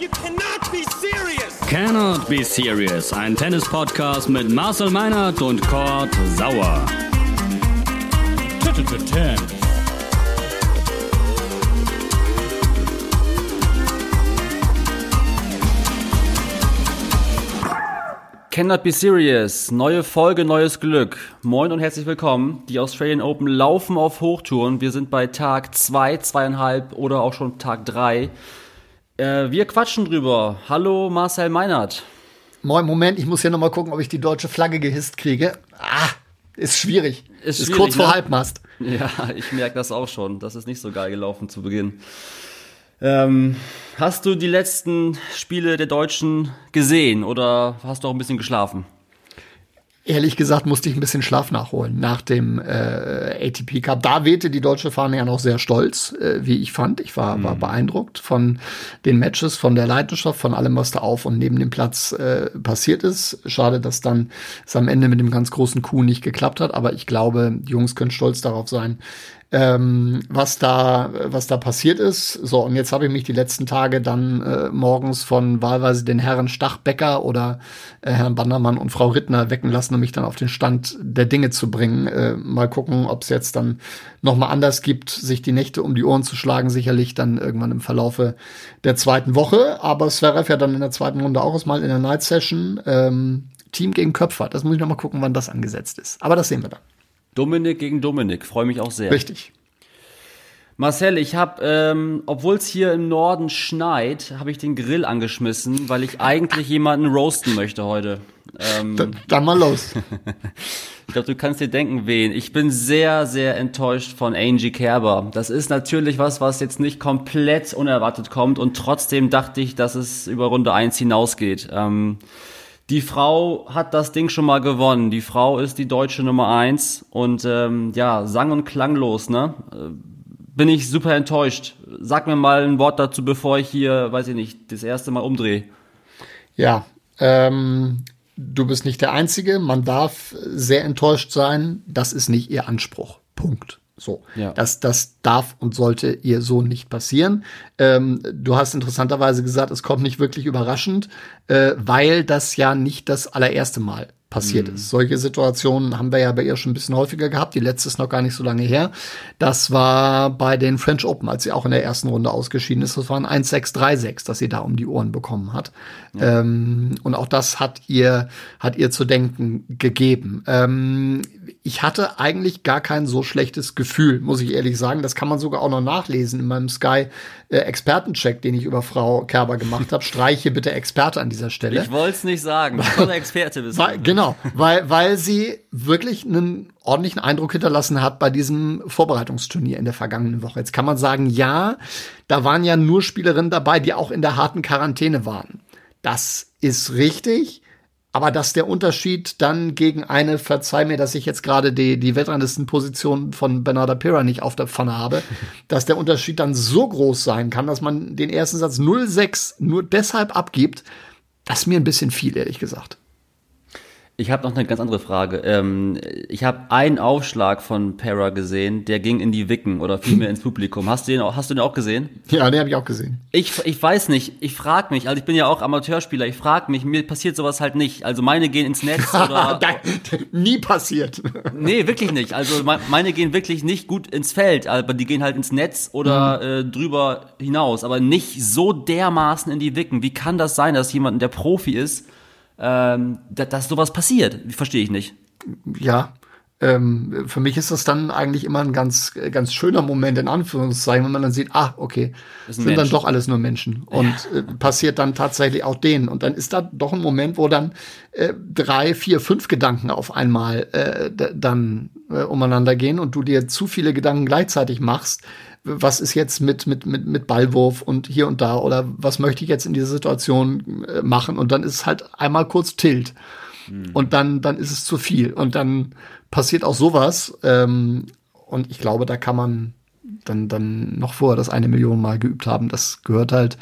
You cannot be serious! Cannot Be Serious, ein Tennis-Podcast mit Marcel Meinert und Kurt Sauer. Cannot Be Serious, neue Folge, neues Glück. Moin und herzlich willkommen. Die Australian Open laufen auf Hochtouren. Wir sind bei Tag zwei, zweieinhalb oder auch schon Tag drei. Äh, wir quatschen drüber. Hallo Marcel Meinert. Moin, Moment, ich muss hier nochmal gucken, ob ich die deutsche Flagge gehisst kriege. Ah, ist schwierig. Ist Ist, schwierig, kurz vor ne? Halbmast. Ja, ich merke das auch schon. Das ist nicht so geil gelaufen zu Beginn. Ähm, hast du die letzten Spiele der Deutschen gesehen oder hast du auch ein bisschen geschlafen? Ehrlich gesagt musste ich ein bisschen Schlaf nachholen nach dem äh, ATP Cup. Da wehte die deutsche Fahne ja noch sehr stolz, äh, wie ich fand. Ich war, war beeindruckt von den Matches, von der Leidenschaft, von allem, was da auf und neben dem Platz äh, passiert ist. Schade, dass dann es am Ende mit dem ganz großen Coup nicht geklappt hat. Aber ich glaube, die Jungs können stolz darauf sein, ähm, was da was da passiert ist. So und jetzt habe ich mich die letzten Tage dann äh, morgens von wahlweise den Herren Stachbecker oder äh, Herrn Bandermann und Frau Rittner wecken lassen, um mich dann auf den Stand der Dinge zu bringen. Äh, mal gucken, ob es jetzt dann noch mal anders gibt, sich die Nächte um die Ohren zu schlagen. Sicherlich dann irgendwann im Verlaufe der zweiten Woche. Aber Zverev ja dann in der zweiten Runde auch erstmal in der Night Session. Ähm, Team gegen Köpfer. Das muss ich noch mal gucken, wann das angesetzt ist. Aber das sehen wir dann. Dominik gegen Dominik, freue mich auch sehr. Richtig. Marcel, ich habe, ähm, obwohl es hier im Norden schneit, habe ich den Grill angeschmissen, weil ich eigentlich jemanden roasten möchte heute. Ähm, Dann, dann mal los. Ich glaube, du kannst dir denken, wen. Ich bin sehr, sehr enttäuscht von Angie Kerber. Das ist natürlich was, was jetzt nicht komplett unerwartet kommt und trotzdem dachte ich, dass es über Runde 1 hinausgeht. Ähm, die Frau hat das Ding schon mal gewonnen. Die Frau ist die deutsche Nummer 1 und ähm, ja, sang- und klanglos, ne? Äh, Bin ich super enttäuscht. Sag mir mal ein Wort dazu, bevor ich hier, weiß ich nicht, das erste Mal umdrehe. Ja, ähm, du bist nicht der Einzige. Man darf sehr enttäuscht sein. Das ist nicht ihr Anspruch. Punkt. So, Ja. das, das darf und sollte ihr so nicht passieren. Ähm, du hast interessanterweise gesagt, es kommt nicht wirklich überraschend, äh, weil das ja nicht das allererste Mal passiert ist. Solche Situationen haben wir ja bei ihr schon ein bisschen häufiger gehabt. Die letzte ist noch gar nicht so lange her. Das war bei den French Open, als sie auch in der ersten Runde ausgeschieden ist. Das war ein 1-6-3-6, das sie da um die Ohren bekommen hat. Ähm, und auch das hat ihr, hat ihr zu denken gegeben. Ähm, ich hatte eigentlich gar kein so schlechtes Gefühl, muss ich ehrlich sagen. Das kann man sogar auch noch nachlesen in meinem Sky äh, Expertencheck, den ich über Frau Kerber gemacht habe. Streiche bitte Experte an dieser Stelle. Ich wollte es nicht sagen, weil Experte bist. Weil, genau, weil, weil sie wirklich einen ordentlichen Eindruck hinterlassen hat bei diesem Vorbereitungsturnier in der vergangenen Woche. Jetzt kann man sagen, ja, da waren ja nur Spielerinnen dabei, die auch in der harten Quarantäne waren. Das ist richtig. Aber dass der Unterschied dann gegen eine, verzeih mir, dass ich jetzt gerade die, die Weltranglistenposition von Bernarda Pera nicht auf der Pfanne habe, dass der Unterschied dann so groß sein kann, dass man den ersten Satz 0-6 nur deshalb abgibt, das ist mir ein bisschen viel, ehrlich gesagt. Ich habe noch eine ganz andere Frage. Ähm, ich habe einen Aufschlag von Para gesehen, der ging in die Wicken oder vielmehr ins Publikum. Hast du den auch, hast du den auch gesehen? Ja, den habe ich auch gesehen. Ich, ich weiß nicht, ich frage mich, also ich bin ja auch Amateurspieler, ich frage mich, mir passiert sowas halt nicht. Also meine gehen ins Netz oder. Nie passiert. nee, wirklich nicht. Also me- meine gehen wirklich nicht gut ins Feld, aber die gehen halt ins Netz oder äh, drüber hinaus, aber nicht so dermaßen in die Wicken. Wie kann das sein, dass jemand, der Profi ist, ähm, dass, dass sowas passiert? Verstehe ich nicht. Ja. Ähm, für mich ist das dann eigentlich immer ein ganz, ganz schöner Moment, in Anführungszeichen, wenn man dann sieht, ah, okay, sind dann Mensch. doch alles nur Menschen. Und äh, passiert dann tatsächlich auch denen. Und dann ist da doch ein Moment, wo dann äh, drei, vier, fünf Gedanken auf einmal äh, dann äh, umeinander gehen und du dir zu viele Gedanken gleichzeitig machst. Was ist jetzt mit, mit, mit, mit Ballwurf und hier und da oder was möchte ich jetzt in dieser Situation äh, machen? Und dann ist halt einmal kurz Tilt. Und dann, dann ist es zu viel. Und dann passiert auch sowas. Ähm, und ich glaube, da kann man dann, dann noch vorher das eine Million Mal geübt haben. Das gehört halt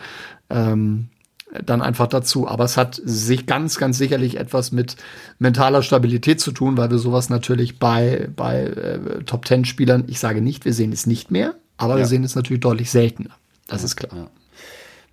ähm, dann einfach dazu. Aber es hat sich ganz, ganz sicherlich etwas mit mentaler Stabilität zu tun, weil wir sowas natürlich bei, bei äh, Top Ten Spielern, ich sage nicht, wir sehen es nicht mehr, aber wir Ja. sehen es natürlich deutlich seltener. Das ist klar. Ja.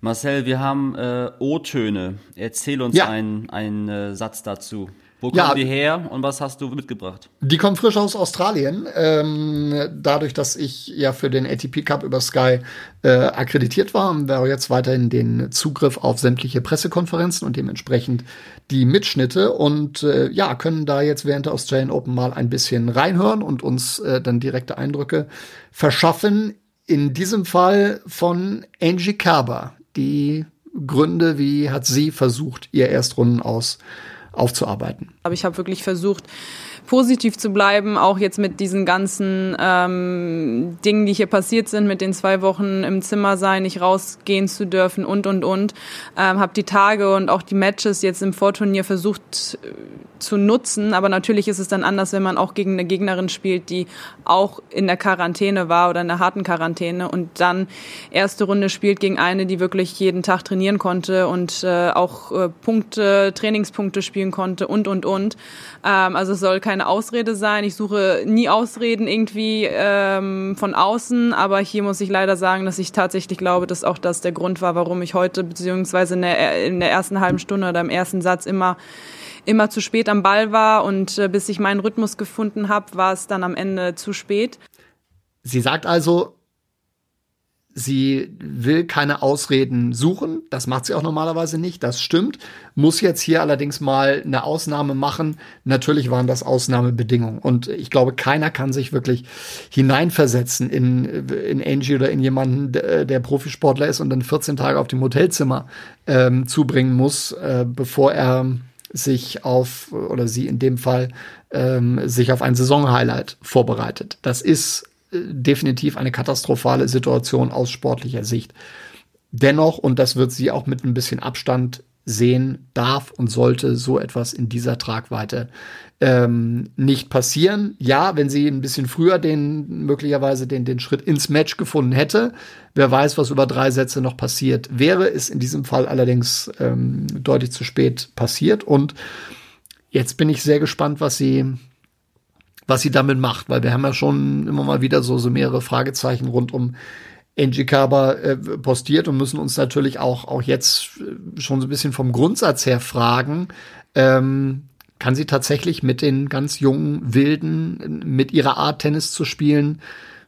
Marcel, wir haben äh, O-Töne. Erzähl uns Ja. einen, einen äh, Satz dazu. Wo kommen Ja. die her und was hast du mitgebracht? Die kommen frisch aus Australien. Ähm, dadurch, dass ich ja für den ATP Cup über Sky äh, akkreditiert war, haben wir jetzt weiterhin den Zugriff auf sämtliche Pressekonferenzen und dementsprechend die Mitschnitte und äh, ja, können da jetzt während der Australian Open mal ein bisschen reinhören und uns äh, dann direkte Eindrücke verschaffen. In diesem Fall von Angie Kerber. Die Gründe, wie hat sie versucht, ihr Erstrunden aus aufzuarbeiten. Aber ich habe wirklich versucht, positiv zu bleiben, auch jetzt mit diesen ganzen ähm, Dingen, die hier passiert sind, mit den zwei Wochen im Zimmer sein, nicht rausgehen zu dürfen und, und, und. Ähm, habe die Tage und auch die Matches jetzt im Vorturnier versucht äh, zu nutzen. Aber natürlich ist es dann anders, wenn man auch gegen eine Gegnerin spielt, die auch in der Quarantäne war oder in der harten Quarantäne und dann erste Runde spielt gegen eine, die wirklich jeden Tag trainieren konnte und äh, auch äh, Punkte, Trainingspunkte spielen konnte und, und, und. Ähm, also es soll keine Ausrede sein. Ich suche nie Ausreden irgendwie ähm, von außen, aber hier muss ich leider sagen, dass ich tatsächlich glaube, dass auch das der Grund war, warum ich heute beziehungsweise in der, in der ersten halben Stunde oder im ersten Satz immer immer zu spät am Ball war und äh, bis ich meinen Rhythmus gefunden habe, war es dann am Ende zu spät. Sie sagt also, sie will keine Ausreden suchen. Das macht sie auch normalerweise nicht. Das stimmt. Muss jetzt hier allerdings mal eine Ausnahme machen. Natürlich waren das Ausnahmebedingungen. Und ich glaube, keiner kann sich wirklich hineinversetzen in, in Angie oder in jemanden, der, Profisportler ist und dann 14 Tage auf dem Hotelzimmer ähm, zubringen muss, äh, bevor er sich auf, oder sie in dem Fall, ähm, sich auf ein Saisonhighlight vorbereitet. Das ist definitiv eine katastrophale Situation aus sportlicher Sicht. Dennoch, und das wird sie auch mit ein bisschen Abstand sehen, darf und sollte so etwas in dieser Tragweite ähm, nicht passieren. Ja, wenn sie ein bisschen früher den möglicherweise den, den Schritt ins Match gefunden hätte, wer weiß, was über drei Sätze noch passiert wäre, ist in diesem Fall allerdings ähm, deutlich zu spät passiert. Und jetzt bin ich sehr gespannt, was sie was sie damit macht, weil wir haben ja schon immer mal wieder so, so mehrere Fragezeichen rund um Angie Kerber äh, postiert und müssen uns natürlich auch, auch jetzt äh, schon so ein bisschen vom Grundsatz her fragen, ähm, kann sie tatsächlich mit den ganz jungen Wilden, mit ihrer Art Tennis zu spielen,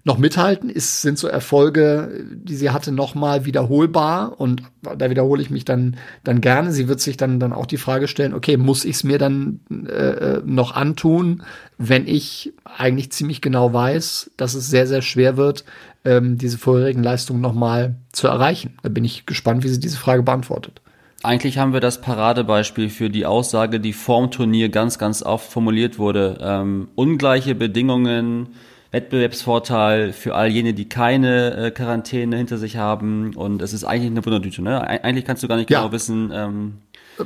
noch mithalten? Ist, sind so Erfolge, die sie hatte, noch mal wiederholbar? Und da wiederhole ich mich dann, dann gerne. Sie wird sich dann, dann auch die Frage stellen, okay, muss ich es mir dann äh, noch antun, wenn ich eigentlich ziemlich genau weiß, dass es sehr, sehr schwer wird, ähm, diese vorherigen Leistungen noch mal zu erreichen? Da bin ich gespannt, wie sie diese Frage beantwortet. Eigentlich haben wir das Paradebeispiel für die Aussage, die vorm Turnier ganz, ganz oft formuliert wurde. Ähm, ungleiche Bedingungen, Wettbewerbsvorteil für all jene, die keine äh, Quarantäne hinter sich haben. Und es ist eigentlich eine Wunderdüte. Ne? Eig- Eigentlich kannst du gar nicht Ja. genau wissen, ähm,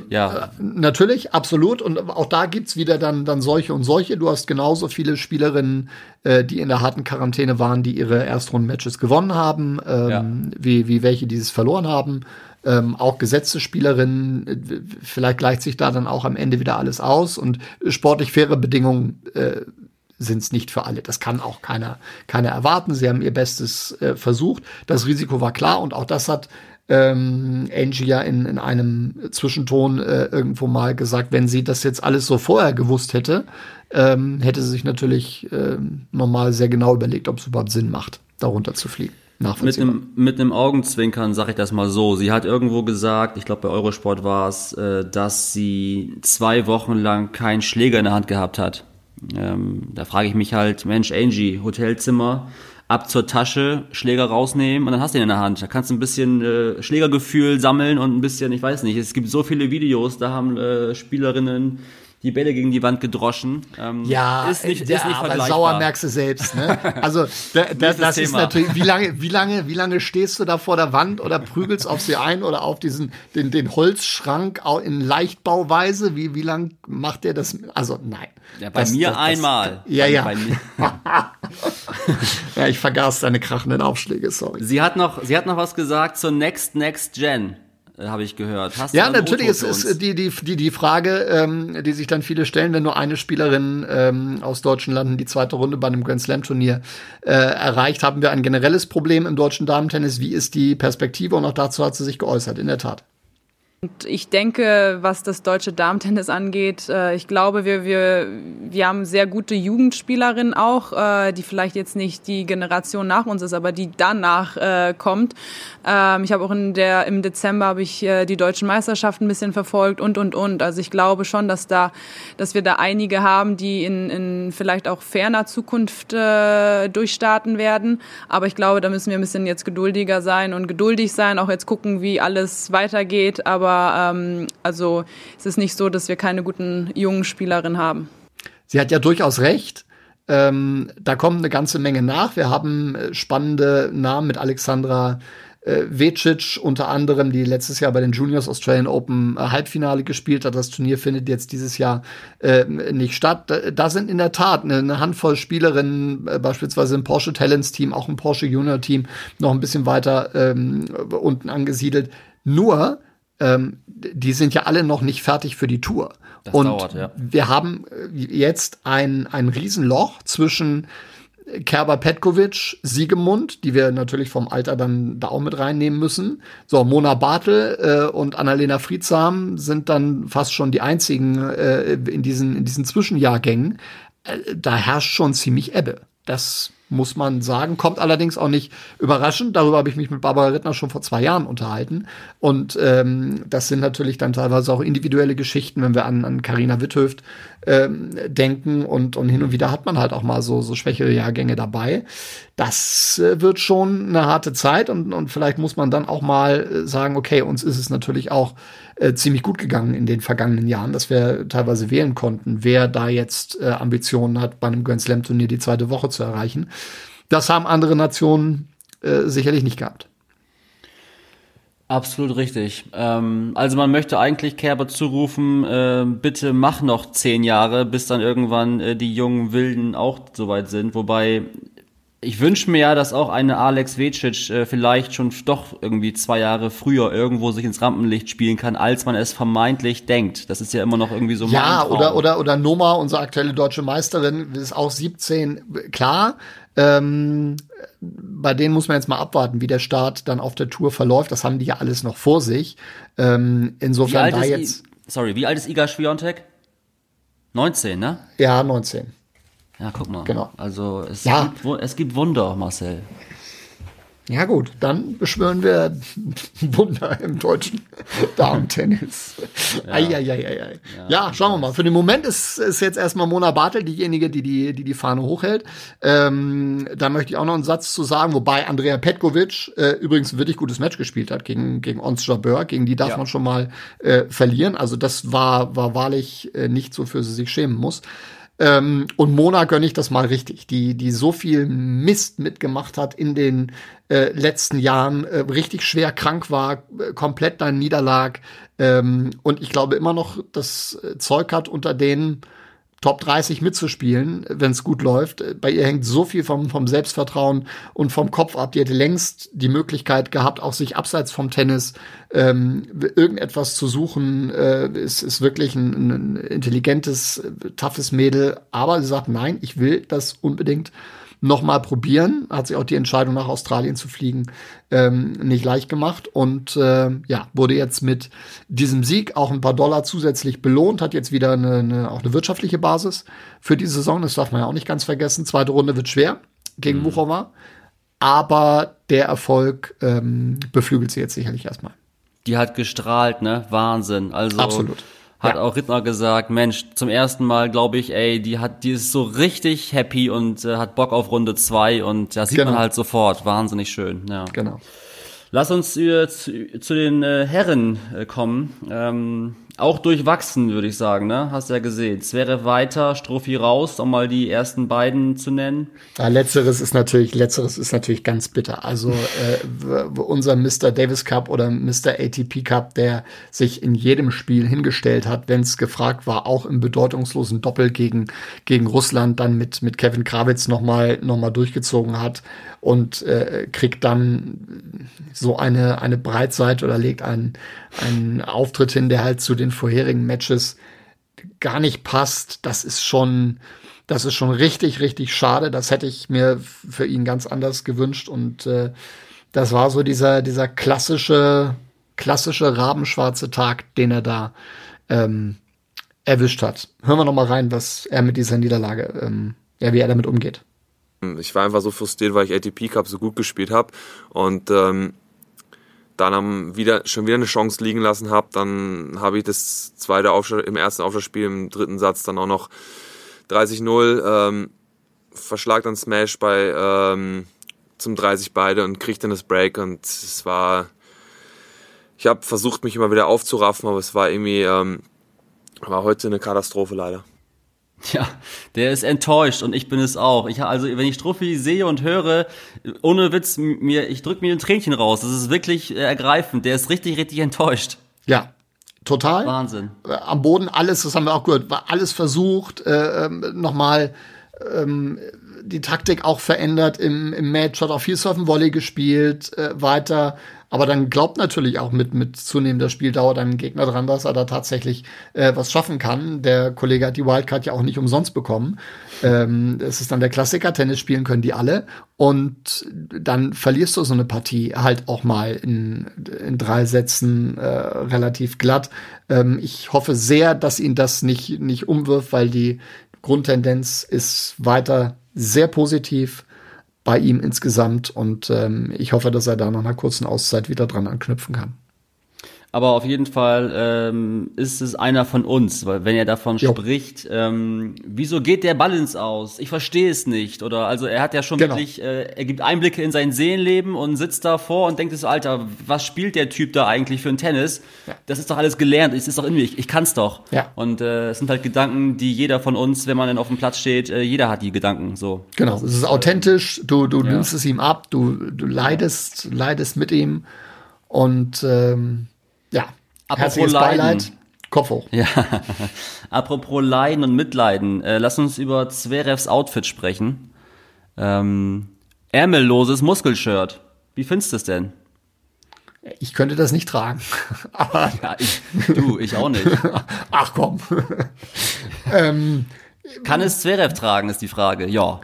ja, Natürlich, absolut. Und auch da gibt's wieder dann, dann solche und solche. Du hast genauso viele Spielerinnen, äh, die in der harten Quarantäne waren, die ihre Erstrunden-Matches gewonnen haben, ähm, Ja. wie, wie welche, die es verloren haben. Ähm, auch gesetzte Spielerinnen, äh, vielleicht gleicht sich da dann auch am Ende wieder alles aus. Und sportlich faire Bedingungen äh, sind es nicht für alle. Das kann auch keiner, keiner erwarten. Sie haben ihr Bestes äh, versucht. Das Risiko war klar und auch das hat ähm, Angie ja in, in einem Zwischenton äh, irgendwo mal gesagt, wenn sie das jetzt alles so vorher gewusst hätte, ähm, hätte sie sich natürlich ähm, nochmal sehr genau überlegt, ob es überhaupt Sinn macht, darunter zu fliegen. Mit einem, mit einem Augenzwinkern sage ich das mal so. Sie hat irgendwo gesagt, ich glaube bei Eurosport war es, äh, dass sie zwei Wochen lang keinen Schläger in der Hand gehabt hat. Ähm, da frage ich mich halt, Mensch, Angie, Hotelzimmer, ab zur Tasche, Schläger rausnehmen und dann hast du ihn in der Hand. Da kannst du ein bisschen äh, Schlägergefühl sammeln und ein bisschen, ich weiß nicht, es gibt so viele Videos, da haben äh, Spielerinnen die Bälle gegen die Wand gedroschen. Ähm, Ja, ist nicht, der, ist nicht aber sauer merkst du selbst. Ne? Also da, da, das ist Thema. natürlich, wie lange, wie lange, wie lange stehst du da vor der Wand oder prügelst auf sie ein oder auf diesen den, den Holzschrank in Leichtbauweise? Wie wie lang macht der das? Also nein. Ja, bei Das- mir das- einmal. Ja, ja. Ja, ich vergaß deine krachenden Aufschläge. Sorry. Sie hat noch, sie hat noch was gesagt zur Next Next Gen. habe ich gehört. Hast ja, natürlich ist es die, die, die, die Frage, ähm, die sich dann viele stellen, wenn nur eine Spielerin ähm, aus deutschen Landen die zweite Runde bei einem Grand Slam Turnier äh, erreicht, haben wir ein generelles Problem im deutschen Damentennis. Wie ist die Perspektive? Und auch dazu hat sie sich geäußert, in der Tat. Und ich denke, was das deutsche Damentennis angeht, äh, ich glaube, wir, wir, wir haben sehr gute Jugendspielerinnen auch, äh, die vielleicht jetzt nicht die Generation nach uns ist, aber die danach äh, kommt. Ähm, ich habe auch in der, im Dezember habe ich äh, die deutschen Meisterschaften ein bisschen verfolgt und, und, und. Also ich glaube schon, dass da, dass wir da einige haben, die in, in vielleicht auch ferner Zukunft äh, durchstarten werden. Aber ich glaube, da müssen wir ein bisschen jetzt geduldiger sein und geduldig sein, auch jetzt gucken, wie alles weitergeht. Aber aber ähm, also es ist nicht so, dass wir keine guten jungen Spielerinnen haben. Sie hat ja durchaus recht. Ähm, da kommt eine ganze Menge nach. Wir haben äh, spannende Namen mit Alexandra äh, Vecic unter anderem, die letztes Jahr bei den Juniors Australian Open äh, Halbfinale gespielt hat. Das Turnier findet jetzt dieses Jahr äh, nicht statt. Da, da, sind in der Tat eine, eine Handvoll Spielerinnen, äh, beispielsweise im Porsche Talents Team, auch im Porsche Junior Team, noch ein bisschen weiter ähm, unten angesiedelt. Nur ähm, die sind ja alle noch nicht fertig für die Tour. Das und dauert, ja. wir haben äh, jetzt ein, ein Riesenloch zwischen Kerber Petkovic, Siegemund, die wir natürlich vom Alter dann da auch mit reinnehmen müssen. So, Mona Bartel äh, und Annalena Friedsam sind dann fast schon die einzigen äh, in, diesen, in diesen Zwischenjahrgängen. Äh, da herrscht schon ziemlich Ebbe. Das muss man sagen. Kommt allerdings auch nicht überraschend. Darüber habe ich mich mit Barbara Rittner schon vor zwei Jahren unterhalten. Und ähm, das sind natürlich dann teilweise auch individuelle Geschichten, wenn wir an, an Carina Witthöft ähm, denken. Und, und hin und wieder hat man halt auch mal so, so schwächere Jahrgänge dabei. Das äh, wird schon eine harte Zeit und, und vielleicht muss man dann auch mal äh, sagen, okay, uns ist es natürlich auch äh, ziemlich gut gegangen in den vergangenen Jahren, dass wir teilweise wählen konnten, wer da jetzt äh, Ambitionen hat, bei einem Grand Slam Turnier die zweite Woche zu erreichen. Das haben andere Nationen äh, sicherlich nicht gehabt. Absolut richtig. Ähm, also man möchte eigentlich Kerber zurufen, äh, bitte mach noch zehn Jahre, bis dann irgendwann äh, die jungen Wilden auch soweit sind. Wobei ich wünsche mir ja, dass auch eine Alex Vecic äh, vielleicht schon doch irgendwie zwei Jahre früher irgendwo sich ins Rampenlicht spielen kann, als man es vermeintlich denkt. Das ist ja immer noch irgendwie so Ja, oder, oder, oder Noma, unsere aktuelle deutsche Meisterin, ist auch 17. Klar, ähm, bei denen muss man jetzt mal abwarten, wie der Start dann auf der Tour verläuft. Das haben die ja alles noch vor sich. Ähm, insofern da jetzt. I Sorry, wie alt ist Iga Schwiontek? 19, ne? Ja, 19. Ja, guck mal. Genau. Also es, ja. gibt, es gibt Wunder, Marcel. Ja gut, dann beschwören wir Wunder im deutschen Damen-Tennis. Ja. Ja. ja, schauen wir mal. Für den Moment ist, ist jetzt erstmal Mona Bartel diejenige, die die, die, die Fahne hochhält. Ähm, da möchte ich auch noch einen Satz zu sagen, wobei Andrea Petkovic äh, übrigens ein wirklich gutes Match gespielt hat gegen, gegen Ons Jabeur. Gegen die darf ja. man schon mal äh, verlieren. Also das war, war wahrlich äh, nicht so, für sie sich schämen muss. Ähm, und Mona gönne ich das mal richtig, die, die so viel Mist mitgemacht hat in den äh, letzten Jahren, äh, richtig schwer krank war, äh, komplett dann niederlag. Ähm, und ich glaube immer noch das äh, Zeug hat unter denen Top 30 mitzuspielen, wenn es gut läuft. Bei ihr hängt so viel vom, vom Selbstvertrauen und vom Kopf ab. Die hätte längst die Möglichkeit gehabt, auch sich abseits vom Tennis ähm, irgendetwas zu suchen. Äh, ist, ist wirklich ein, ein intelligentes, toughes Mädel. Aber sie sagt, nein, ich will das unbedingt nochmal probieren. Hat sich auch die Entscheidung nach Australien zu fliegen ähm, nicht leicht gemacht und äh, ja, wurde jetzt mit diesem Sieg auch ein paar Dollar zusätzlich belohnt, hat jetzt wieder eine, eine, auch eine wirtschaftliche Basis für die Saison. Das darf man ja auch nicht ganz vergessen. Zweite Runde wird schwer gegen mhm. Buchova, aber der Erfolg ähm, beflügelt sie jetzt sicherlich erstmal. Die hat gestrahlt, ne? Wahnsinn. Also Absolut hat ja. auch Rittner gesagt, Mensch, zum ersten Mal glaube ich, ey, die hat, die ist so richtig happy und äh, hat Bock auf Runde zwei und da sieht genau. man halt sofort, wahnsinnig schön. Ja. Genau. Lass uns zu, zu den äh, Herren äh, kommen. Ähm, auch durchwachsen, würde ich sagen, ne? Hast ja gesehen. Zverev weiter, Strophi raus, um mal die ersten beiden zu nennen. Ja, letzteres ist natürlich, letzteres ist natürlich ganz bitter. Also äh, unser Mr. Davis Cup oder Mr. ATP Cup, der sich in jedem Spiel hingestellt hat, wenn es gefragt war, auch im bedeutungslosen Doppel gegen, gegen Russland, dann mit, mit Kevin Krawitz nochmal noch mal durchgezogen hat und äh, kriegt dann so eine, eine Breitseite oder legt einen, einen Auftritt hin, der halt zu den vorherigen Matches gar nicht passt. Das ist schon, das ist schon richtig, richtig schade. Das hätte ich mir für ihn ganz anders gewünscht. Und äh, das war so dieser, dieser klassische, klassische rabenschwarze Tag, den er da ähm, erwischt hat. Hören wir noch mal rein, was er mit dieser Niederlage, ähm, ja, wie er damit umgeht. Ich war einfach so frustriert, weil ich ATP Cup so gut gespielt habe und ähm, dann wieder, schon wieder eine Chance liegen lassen habe. Dann habe ich das zweite Aufschlag, im ersten Aufschlagspiel im dritten Satz dann auch noch 30-0, ähm, verschlag dann Smash bei ähm, zum 30 beide und krieg dann das Break und es war, ich habe versucht mich immer wieder aufzuraffen, aber es war irgendwie, ähm, war heute eine Katastrophe leider. Ja, der ist enttäuscht und ich bin es auch. Ich also, wenn ich Struffi sehe und höre, ohne Witz, mir, ich drück mir ein Tränchen raus. Das ist wirklich äh, ergreifend. Der ist richtig, richtig enttäuscht. Ja, total. Wahnsinn. Äh, am Boden alles, das haben wir auch gehört, war alles versucht, äh, ähm, nochmal ähm, die Taktik auch verändert im, im Match, hat auch viel Surfen Volley gespielt, äh, weiter aber dann glaubt natürlich auch mit, mit zunehmender Spieldauer deinem Gegner dran, dass er da tatsächlich äh, was schaffen kann. Der Kollege hat die Wildcard ja auch nicht umsonst bekommen. Ähm, es ist dann der Klassiker, Tennis spielen können die alle. Und dann verlierst du so eine Partie halt auch mal in, in drei Sätzen äh, relativ glatt. Ähm, ich hoffe sehr, dass ihn das nicht, nicht umwirft, weil die Grundtendenz ist weiter sehr positiv bei ihm insgesamt und ähm, ich hoffe, dass er da nach einer kurzen Auszeit wieder dran anknüpfen kann. Aber auf jeden Fall ähm, ist es einer von uns, weil wenn er davon jo. spricht, ähm, wieso geht der Balance aus? Ich verstehe es nicht. Oder also er hat ja schon genau. wirklich, äh, er gibt Einblicke in sein Seelenleben und sitzt davor und denkt so, Alter, was spielt der Typ da eigentlich für ein Tennis? Ja. Das ist doch alles gelernt, es ist doch in mir, ich, ich kann's doch. Ja. Und äh, es sind halt Gedanken, die jeder von uns, wenn man dann auf dem Platz steht, äh, jeder hat die Gedanken so. Genau, es ist authentisch, du, du ja. nimmst es ihm ab, du, du leidest, leidest mit ihm und ähm, ja, Apropos Leiden. Kopf hoch. Ja. Apropos Leiden und Mitleiden, äh, lass uns über Zverevs Outfit sprechen. Ähm, ärmelloses Muskelshirt. Wie findest du es denn? Ich könnte das nicht tragen. Aber ja, ich, du, ich auch nicht. Ach komm. ähm, Kann es Zverev tragen, ist die Frage. Ja.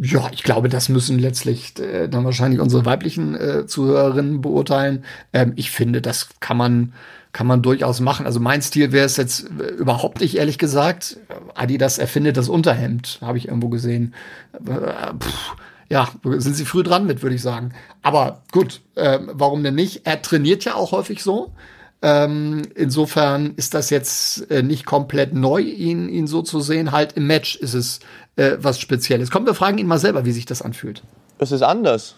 Ja, ich glaube, das müssen letztlich äh, dann wahrscheinlich unsere weiblichen äh, Zuhörerinnen beurteilen. Ähm, ich finde, das kann man kann man durchaus machen. Also mein Stil wäre es jetzt äh, überhaupt nicht, ehrlich gesagt. Adidas erfindet das Unterhemd, habe ich irgendwo gesehen. Äh, Puh, ja, sind sie früh dran mit, würde ich sagen. Aber gut, äh, warum denn nicht? Er trainiert ja auch häufig so. Ähm, insofern ist das jetzt äh, nicht komplett neu, ihn, ihn so zu sehen. Halt im Match ist es äh, was Spezielles. Komm, wir fragen ihn mal selber, wie sich das anfühlt. Es ist anders.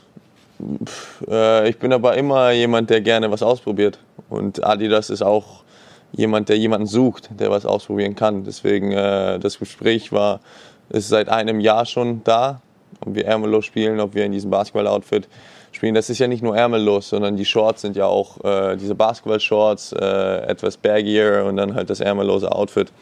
Pff, äh, ich bin aber immer jemand, der gerne was ausprobiert. Und Adidas ist auch jemand, der jemanden sucht, der was ausprobieren kann. Deswegen äh, das Gespräch war, ist seit einem Jahr schon da, ob wir ärmellos spielen, ob wir in diesem Basketball-Outfit spielen. Das ist ja nicht nur ärmellos, sondern die Shorts sind ja auch äh, diese Basketball-Shorts, äh, etwas baggier und dann halt das ärmellose Outfit.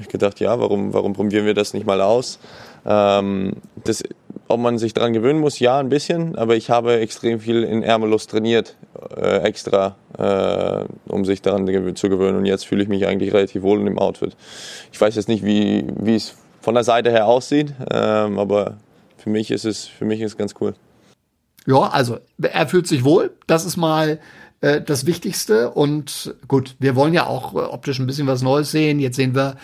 Ich gedacht, ja, warum, warum probieren wir das nicht mal aus? Ähm, das, ob man sich daran gewöhnen muss, ja, ein bisschen, aber ich habe extrem viel in ärmellos trainiert, äh, extra, äh, um sich daran zu gewöhnen. Und jetzt fühle ich mich eigentlich relativ wohl in dem Outfit. Ich weiß jetzt nicht, wie, wie es von der Seite her aussieht, ähm, aber für mich ist es, für mich ist es ganz cool. Ja, also er fühlt sich wohl. Das ist mal äh, das Wichtigste. Und gut, wir wollen ja auch äh, optisch ein bisschen was Neues sehen. Jetzt sehen wir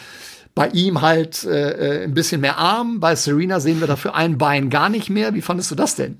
bei ihm halt äh, äh, ein bisschen mehr Arm. Bei Serena sehen wir dafür ein Bein gar nicht mehr. Wie fandest du das denn?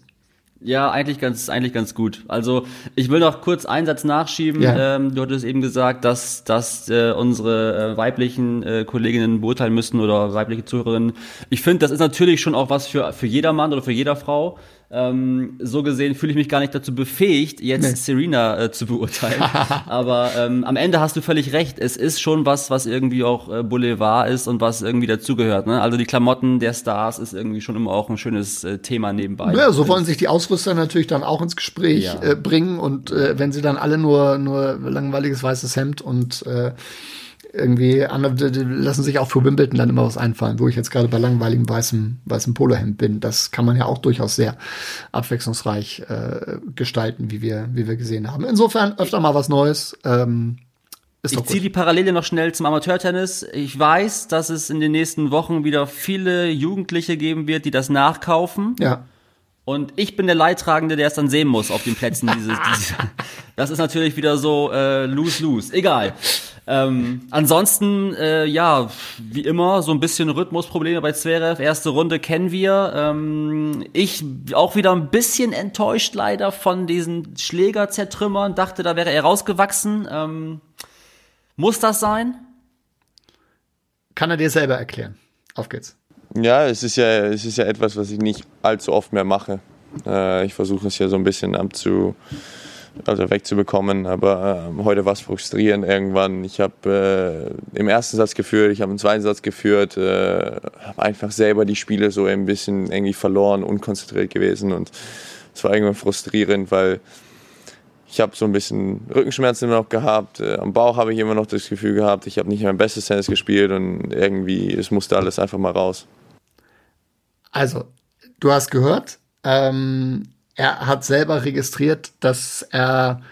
Ja, eigentlich ganz, eigentlich ganz gut. Also ich will noch kurz einen Satz nachschieben. Ja. Ähm, du hattest eben gesagt, dass, dass äh, unsere äh, weiblichen äh, Kolleginnen beurteilen müssen oder weibliche Zuhörerinnen. Ich finde, das ist natürlich schon auch was für, für jeder Mann oder für jeder Frau. Ähm, so gesehen fühle ich mich gar nicht dazu befähigt, jetzt nee. Serena äh, zu beurteilen. Aber ähm, am Ende hast du völlig recht. Es ist schon was, was irgendwie auch äh, Boulevard ist und was irgendwie dazugehört. Ne? Also die Klamotten der Stars ist irgendwie schon immer auch ein schönes äh, Thema nebenbei. Ja, so wollen sich die Ausrüster natürlich dann auch ins Gespräch ja. äh, bringen. Und äh, wenn sie dann alle nur, nur langweiliges weißes Hemd und äh, irgendwie andere lassen sich auch für Wimbledon dann immer was einfallen, wo ich jetzt gerade bei langweiligem weißem, weißem Polohemd bin. Das kann man ja auch durchaus sehr abwechslungsreich äh, gestalten, wie wir, wie wir gesehen haben. Insofern öfter mal was Neues. Ähm, ich ziehe die Parallele noch schnell zum Amateurtennis. Ich weiß, dass es in den nächsten Wochen wieder viele Jugendliche geben wird, die das nachkaufen. Ja. Und ich bin der Leidtragende, der es dann sehen muss auf den Plätzen. Dieses, dieses, das ist natürlich wieder so äh, lose-lose. Egal. Ähm, ansonsten, äh, ja, wie immer, so ein bisschen Rhythmusprobleme bei Zverev. Erste Runde kennen wir. Ähm, ich auch wieder ein bisschen enttäuscht leider von diesen Schlägerzertrümmern. Dachte, da wäre er rausgewachsen. Ähm, muss das sein? Kann er dir selber erklären. Auf geht's. Ja, es ist ja, es ist ja etwas, was ich nicht allzu oft mehr mache. Äh, ich versuche es ja so ein bisschen abzu also wegzubekommen. Aber äh, heute war es frustrierend irgendwann. Ich habe äh, im ersten Satz geführt, ich habe im zweiten Satz geführt, äh, habe einfach selber die Spiele so ein bisschen irgendwie verloren, unkonzentriert gewesen und es war irgendwann frustrierend, weil ich habe so ein bisschen Rückenschmerzen immer noch gehabt. Äh, am Bauch habe ich immer noch das Gefühl gehabt, ich habe nicht mein bestes Tennis gespielt und irgendwie, es musste alles einfach mal raus. Also, du hast gehört, ähm, er hat selber registriert, dass er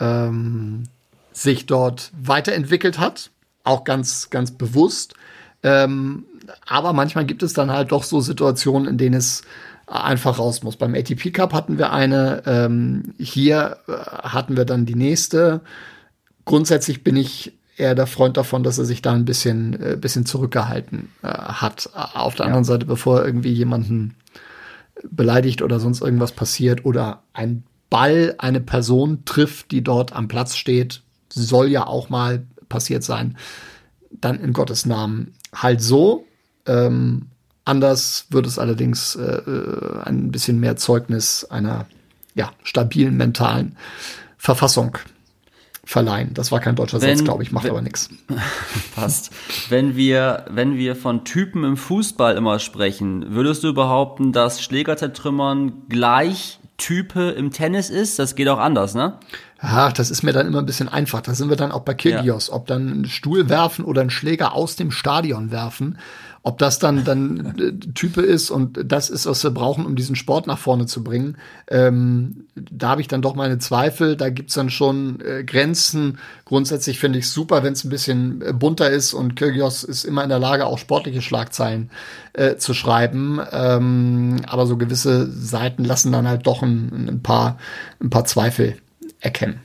ähm, sich dort weiterentwickelt hat, auch ganz, ganz bewusst. Ähm, aber manchmal gibt es dann halt doch so Situationen, in denen es einfach raus muss. Beim ATP Cup hatten wir eine, ähm, hier äh, hatten wir dann die nächste. Grundsätzlich bin ich eher der Freund davon, dass er sich da ein bisschen, äh, bisschen zurückgehalten äh, hat. Auf der ja. anderen Seite, bevor er irgendwie jemanden beleidigt oder sonst irgendwas passiert oder ein Ball eine Person trifft, die dort am Platz steht, soll ja auch mal passiert sein, dann in Gottes Namen halt so. Ähm, anders wird es allerdings äh, äh ein bisschen mehr Zeugnis einer ja, stabilen mentalen Verfassung verleihen. Das war kein deutscher wenn, Satz, glaube ich, macht wenn, aber nichts. Passt. Wenn wir, wenn wir von Typen im Fußball immer sprechen, würdest du behaupten, dass Schlägerzertrümmern gleich Type im Tennis ist? Das geht auch anders, ne? Ja, das ist mir dann immer ein bisschen einfach. Da sind wir dann auch bei Kyrgios. Ja. Ob dann einen Stuhl werfen oder einen Schläger aus dem Stadion werfen ob das dann dann äh, Type ist und das ist, was wir brauchen, um diesen Sport nach vorne zu bringen, ähm, da habe ich dann doch meine Zweifel. Da gibt's dann schon äh, Grenzen. Grundsätzlich finde ich super, wenn es ein bisschen äh, bunter ist und Kyrgios ist immer in der Lage, auch sportliche Schlagzeilen äh, zu schreiben. Ähm, aber so gewisse Seiten lassen dann halt doch ein, ein paar, ein paar Zweifel erkennen.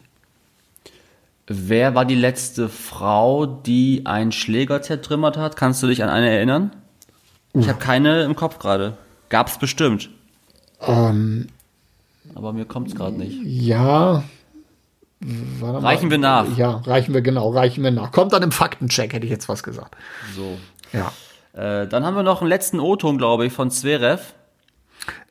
Wer war die letzte Frau, die einen Schläger zertrümmert hat? Kannst du dich an eine erinnern? Uh. Ich habe keine im Kopf gerade. Gab's bestimmt. Ähm, Aber mir kommt's gerade nicht. Ja. Reichen wir nach. Ja, reichen wir genau, reichen wir nach. Kommt dann im Faktencheck, hätte ich jetzt was gesagt. So. Ja. Äh, dann haben wir noch einen letzten O-Ton, glaube ich, von Zverev.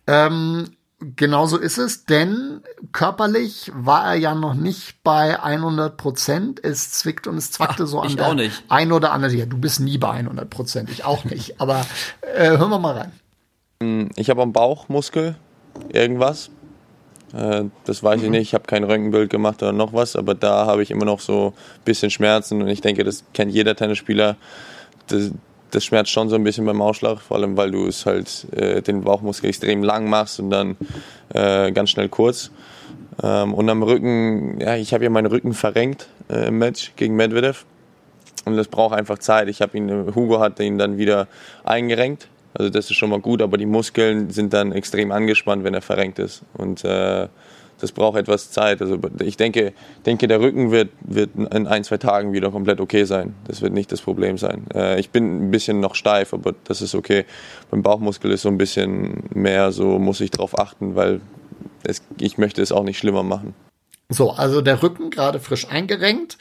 Ähm, Genau so ist es, denn körperlich war er ja noch nicht bei 100 Prozent. Es zwickt und es zwackte Ach, so an der nicht. ein oder andere. Ja, du bist nie bei 100 Prozent, ich auch nicht. Aber äh, hören wir mal rein. Ich habe am Bauchmuskel irgendwas. Äh, das weiß mhm. ich nicht. Ich habe kein Röntgenbild gemacht oder noch was, aber da habe ich immer noch so ein bisschen Schmerzen und ich denke, das kennt jeder Tennisspieler. Das, das schmerzt schon so ein bisschen beim Ausschlag, vor allem weil du es halt äh, den Bauchmuskel extrem lang machst und dann äh, ganz schnell kurz. Ähm, und am Rücken, ja, ich habe ja meinen Rücken verrenkt äh, im Match gegen Medvedev und das braucht einfach Zeit. Ich habe ihn, Hugo hat ihn dann wieder eingerenkt, also das ist schon mal gut, aber die Muskeln sind dann extrem angespannt, wenn er verrenkt ist und äh, das braucht etwas Zeit. Also ich denke, denke der Rücken wird, wird in ein, zwei Tagen wieder komplett okay sein. Das wird nicht das Problem sein. Äh, ich bin ein bisschen noch steif, aber das ist okay. Beim Bauchmuskel ist so ein bisschen mehr, so muss ich darauf achten, weil es, ich möchte es auch nicht schlimmer machen. So, also der Rücken gerade frisch eingerenkt.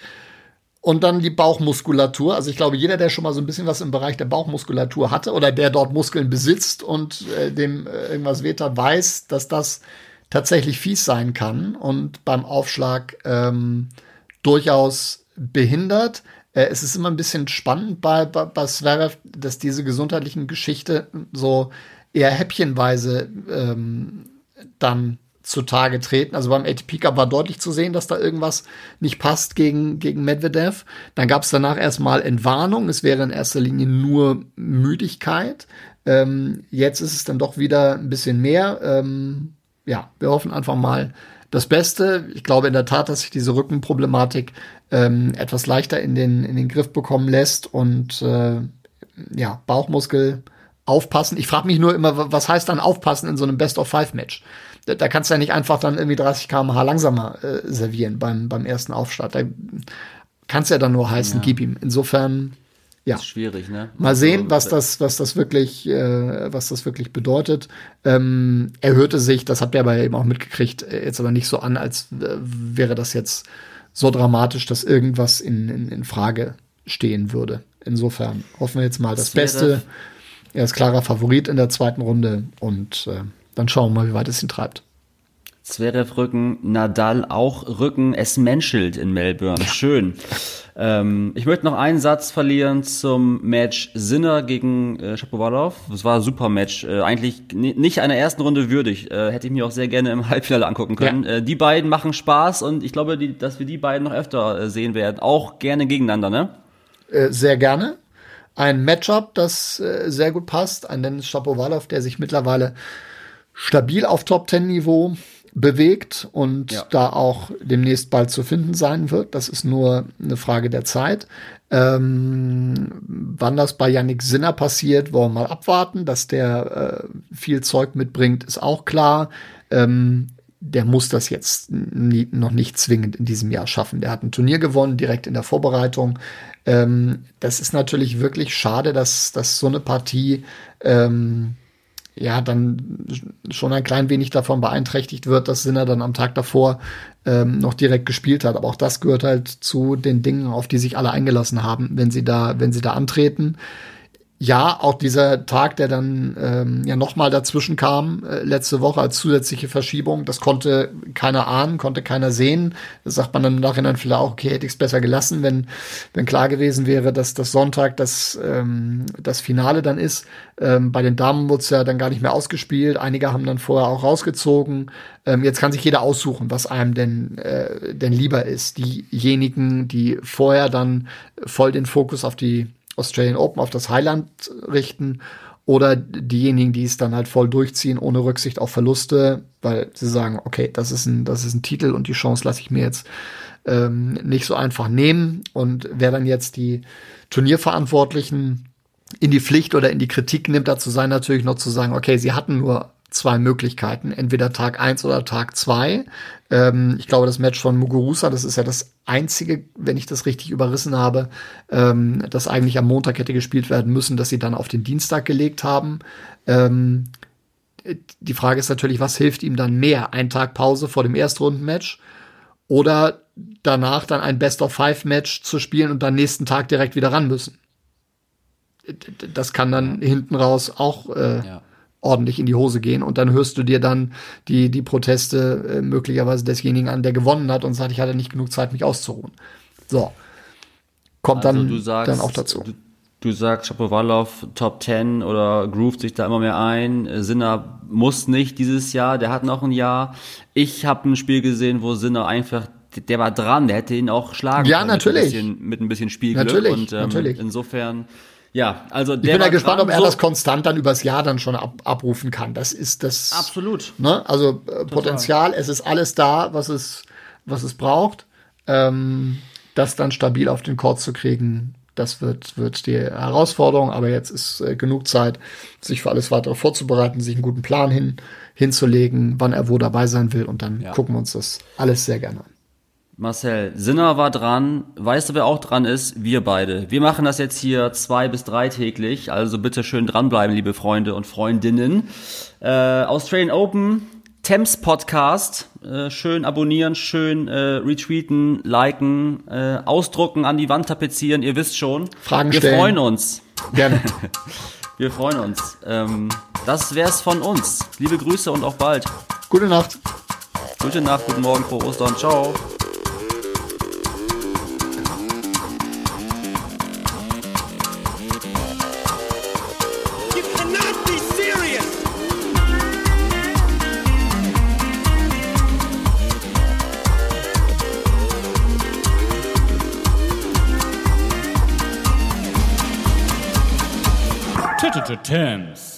und dann die Bauchmuskulatur. Also ich glaube, jeder, der schon mal so ein bisschen was im Bereich der Bauchmuskulatur hatte oder der dort Muskeln besitzt und äh, dem äh, irgendwas weht weiß, dass das tatsächlich fies sein kann und beim Aufschlag ähm, durchaus behindert. Äh, es ist immer ein bisschen spannend bei, bei, bei Zverev, dass diese gesundheitlichen Geschichte so eher häppchenweise ähm, dann zutage treten. Also beim ATP Cup war deutlich zu sehen, dass da irgendwas nicht passt gegen, gegen Medvedev. Dann gab es danach erstmal Entwarnung. Es wäre in erster Linie nur Müdigkeit. Ähm, jetzt ist es dann doch wieder ein bisschen mehr. Ähm, ja, wir hoffen einfach mal das Beste. Ich glaube in der Tat, dass sich diese Rückenproblematik ähm, etwas leichter in den, in den Griff bekommen lässt und äh, ja, Bauchmuskel aufpassen. Ich frage mich nur immer, was heißt dann aufpassen in so einem Best-of-Five-Match? Da, da, kannst du ja nicht einfach dann irgendwie 30 km/h langsamer äh, servieren beim, beim ersten Aufstart. Da kann es ja dann nur heißen, ja. gib ihm. Insofern, ja. Ist schwierig, ne? Mal sehen, was das, was das wirklich, äh, was das wirklich bedeutet. Ähm, er hörte sich, das habt ihr aber eben auch mitgekriegt, äh, jetzt aber nicht so an, als äh, wäre das jetzt so dramatisch, dass irgendwas in, in, in Frage stehen würde. Insofern hoffen wir jetzt mal das, das Beste. Er ist klarer Favorit in der zweiten Runde und äh, dann schauen wir mal, wie weit es ihn treibt. Zverev Rücken, Nadal auch Rücken, es menschelt in Melbourne. Schön. ähm, ich möchte noch einen Satz verlieren zum Match Sinner gegen äh, Shapovalov. Das war ein super Match. Äh, eigentlich nicht einer ersten Runde würdig. Äh, hätte ich mir auch sehr gerne im Halbfinale angucken können. Ja. Äh, die beiden machen Spaß und ich glaube, die, dass wir die beiden noch öfter äh, sehen werden. Auch gerne gegeneinander, ne? Äh, sehr gerne. Ein Matchup, das äh, sehr gut passt. Ein Dennis Shapovalov, der sich mittlerweile stabil auf Top-10-Niveau bewegt und ja. da auch demnächst bald zu finden sein wird. Das ist nur eine Frage der Zeit. Ähm, wann das bei Yannick Sinner passiert, wollen wir mal abwarten. Dass der äh, viel Zeug mitbringt, ist auch klar. Ähm, der muss das jetzt nie, noch nicht zwingend in diesem Jahr schaffen. Der hat ein Turnier gewonnen, direkt in der Vorbereitung. Ähm, das ist natürlich wirklich schade, dass, dass so eine Partie ähm, ja dann schon ein klein wenig davon beeinträchtigt wird, dass Sinner dann am Tag davor ähm, noch direkt gespielt hat. Aber auch das gehört halt zu den Dingen, auf die sich alle eingelassen haben, wenn sie da, wenn sie da antreten ja, auch dieser Tag, der dann ähm, ja nochmal dazwischen kam, äh, letzte Woche als zusätzliche Verschiebung, das konnte keiner ahnen, konnte keiner sehen. Das sagt man dann im Nachhinein vielleicht auch, okay, hätte ich es besser gelassen, wenn, wenn klar gewesen wäre, dass das Sonntag das, ähm, das Finale dann ist. Ähm, bei den Damen wurde es ja dann gar nicht mehr ausgespielt. Einige haben dann vorher auch rausgezogen. Ähm, jetzt kann sich jeder aussuchen, was einem denn, äh, denn lieber ist. Diejenigen, die vorher dann voll den Fokus auf die Australian Open auf das Highland richten oder diejenigen, die es dann halt voll durchziehen, ohne Rücksicht auf Verluste, weil sie sagen, okay, das ist ein, das ist ein Titel und die Chance lasse ich mir jetzt ähm, nicht so einfach nehmen. Und wer dann jetzt die Turnierverantwortlichen in die Pflicht oder in die Kritik nimmt, dazu sein natürlich noch zu sagen, okay, sie hatten nur zwei Möglichkeiten, entweder Tag eins oder Tag zwei. Ähm, ich glaube, das Match von Muguruza, das ist ja das einzige, wenn ich das richtig überrissen habe, ähm, das eigentlich am Montag hätte gespielt werden müssen, dass sie dann auf den Dienstag gelegt haben. Ähm, die Frage ist natürlich, was hilft ihm dann mehr? Ein Tag Pause vor dem Erstrundenmatch oder danach dann ein Best-of-Five-Match zu spielen und dann nächsten Tag direkt wieder ran müssen? Das kann dann hinten raus auch äh, ja ordentlich in die Hose gehen und dann hörst du dir dann die, die Proteste äh, möglicherweise desjenigen an, der gewonnen hat und sagt, ich hatte nicht genug Zeit, mich auszuruhen. So. Kommt also dann, sagst, dann auch dazu. Du, du sagst, Shapovalov Top 10 oder groovt sich da immer mehr ein. Sinner muss nicht dieses Jahr, der hat noch ein Jahr. Ich habe ein Spiel gesehen, wo Sinner einfach der war dran, der hätte ihn auch schlagen ja, können. Ja, natürlich. Mit ein bisschen, mit ein bisschen Spielglück. Natürlich, und ähm, natürlich. insofern ja, also der ich bin ja gespannt, ob er so das konstant dann übers Jahr dann schon ab, abrufen kann. Das ist das. Absolut. Ne? Also äh, Potenzial, es ist alles da, was es, was es braucht. Ähm, das dann stabil auf den Court zu kriegen, das wird, wird die Herausforderung. Aber jetzt ist äh, genug Zeit, sich für alles weitere vorzubereiten, sich einen guten Plan hin, hinzulegen, wann er wo dabei sein will. Und dann ja. gucken wir uns das alles sehr gerne an. Marcel, Sinner war dran. Weißt du, wer auch dran ist? Wir beide. Wir machen das jetzt hier zwei bis drei täglich. Also bitte schön dranbleiben, liebe Freunde und Freundinnen. Äh, Australian Open Thames Podcast. Äh, schön abonnieren, schön äh, retweeten, liken, äh, ausdrucken, an die Wand tapezieren, ihr wisst schon. Fragen Wir stellen. freuen uns. Gerne. Wir freuen uns. Ähm, das wär's von uns. Liebe Grüße und auch bald. Gute Nacht. Gute Nacht, guten Morgen, frohe Ostern. Ciao. Thames.